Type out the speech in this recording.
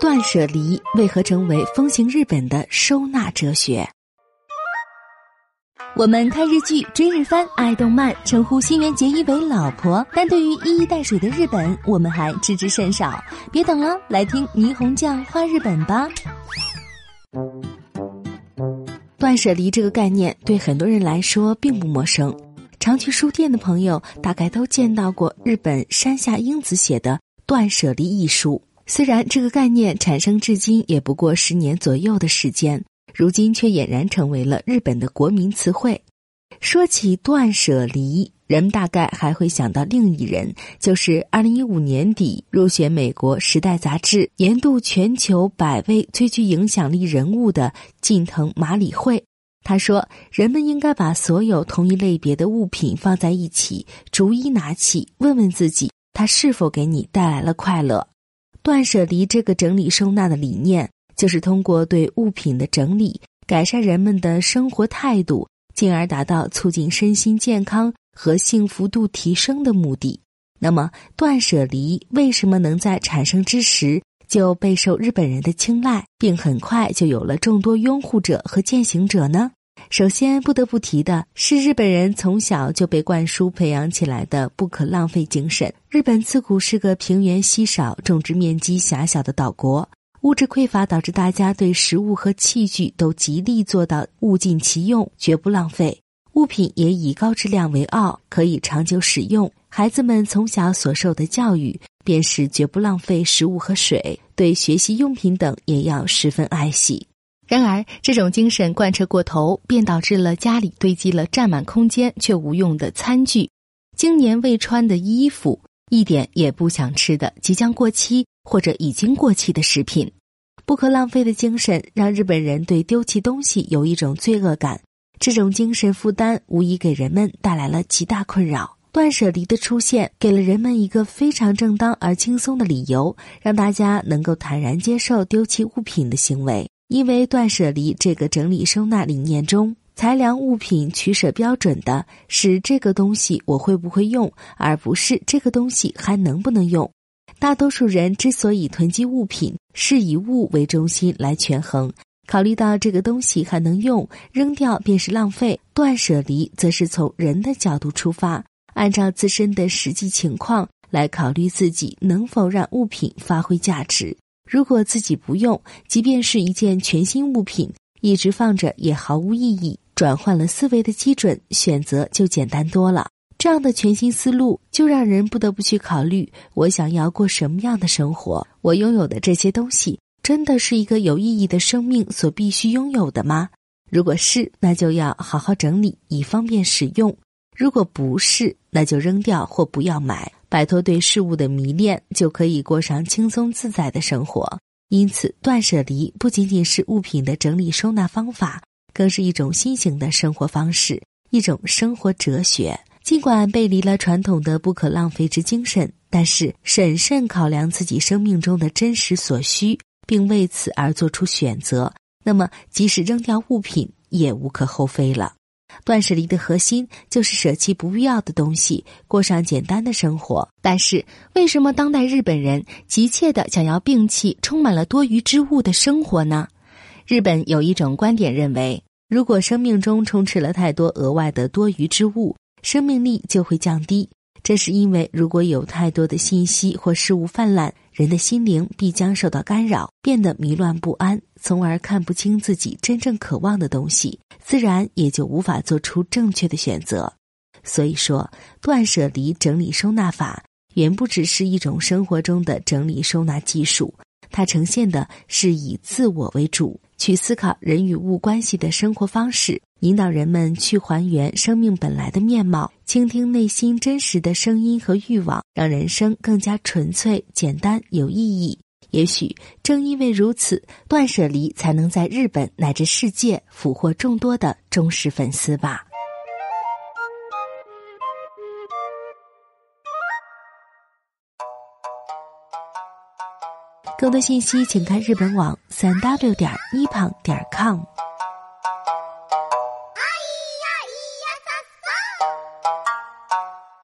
断舍离为何成为风行日本的收纳哲学？我们看日剧、追日番、爱动漫，称呼新垣结衣为老婆，但对于一衣带水的日本，我们还知之甚少。别等了，来听霓虹酱画日本吧。断舍离这个概念对很多人来说并不陌生，常去书店的朋友大概都见到过日本山下英子写的《断舍离》一书。虽然这个概念产生至今也不过十年左右的时间，如今却俨然成为了日本的国民词汇。说起断舍离，人们大概还会想到另一人，就是二零一五年底入选美国《时代》杂志年度全球百位最具影响力人物的近藤麻里惠。他说：“人们应该把所有同一类别的物品放在一起，逐一拿起，问问自己，它是否给你带来了快乐。”断舍离这个整理收纳的理念，就是通过对物品的整理，改善人们的生活态度，进而达到促进身心健康和幸福度提升的目的。那么，断舍离为什么能在产生之时就备受日本人的青睐，并很快就有了众多拥护者和践行者呢？首先不得不提的是，日本人从小就被灌输培养起来的不可浪费精神。日本自古是个平原稀少、种植面积狭小的岛国，物质匮乏导致大家对食物和器具都极力做到物尽其用，绝不浪费。物品也以高质量为傲，可以长久使用。孩子们从小所受的教育便是绝不浪费食物和水，对学习用品等也要十分爱惜。然而，这种精神贯彻过头，便导致了家里堆积了占满空间却无用的餐具、经年未穿的衣服、一点也不想吃的即将过期或者已经过期的食品。不可浪费的精神让日本人对丢弃东西有一种罪恶感，这种精神负担无疑给人们带来了极大困扰。断舍离的出现，给了人们一个非常正当而轻松的理由，让大家能够坦然接受丢弃物品的行为。因为断舍离这个整理收纳理念中，裁量物品取舍标准的是这个东西我会不会用，而不是这个东西还能不能用。大多数人之所以囤积物品，是以物为中心来权衡，考虑到这个东西还能用，扔掉便是浪费。断舍离则是从人的角度出发，按照自身的实际情况来考虑自己能否让物品发挥价值。如果自己不用，即便是一件全新物品，一直放着也毫无意义。转换了思维的基准，选择就简单多了。这样的全新思路，就让人不得不去考虑：我想要过什么样的生活？我拥有的这些东西，真的是一个有意义的生命所必须拥有的吗？如果是，那就要好好整理，以方便使用；如果不是，那就扔掉或不要买。摆脱对事物的迷恋，就可以过上轻松自在的生活。因此，断舍离不仅仅是物品的整理收纳方法，更是一种新型的生活方式，一种生活哲学。尽管背离了传统的不可浪费之精神，但是审慎考量自己生命中的真实所需，并为此而做出选择，那么即使扔掉物品，也无可厚非了。断舍离的核心就是舍弃不必要的东西，过上简单的生活。但是，为什么当代日本人急切的想要摒弃充满了多余之物的生活呢？日本有一种观点认为，如果生命中充斥了太多额外的多余之物，生命力就会降低。这是因为，如果有太多的信息或事物泛滥，人的心灵必将受到干扰，变得迷乱不安，从而看不清自己真正渴望的东西，自然也就无法做出正确的选择。所以说，断舍离整理收纳法远不只是一种生活中的整理收纳技术，它呈现的是以自我为主。去思考人与物关系的生活方式，引导人们去还原生命本来的面貌，倾听内心真实的声音和欲望，让人生更加纯粹、简单、有意义。也许正因为如此，断舍离才能在日本乃至世界俘获众多的忠实粉丝吧。更多信息，请看日本网三 w 点一胖点 com。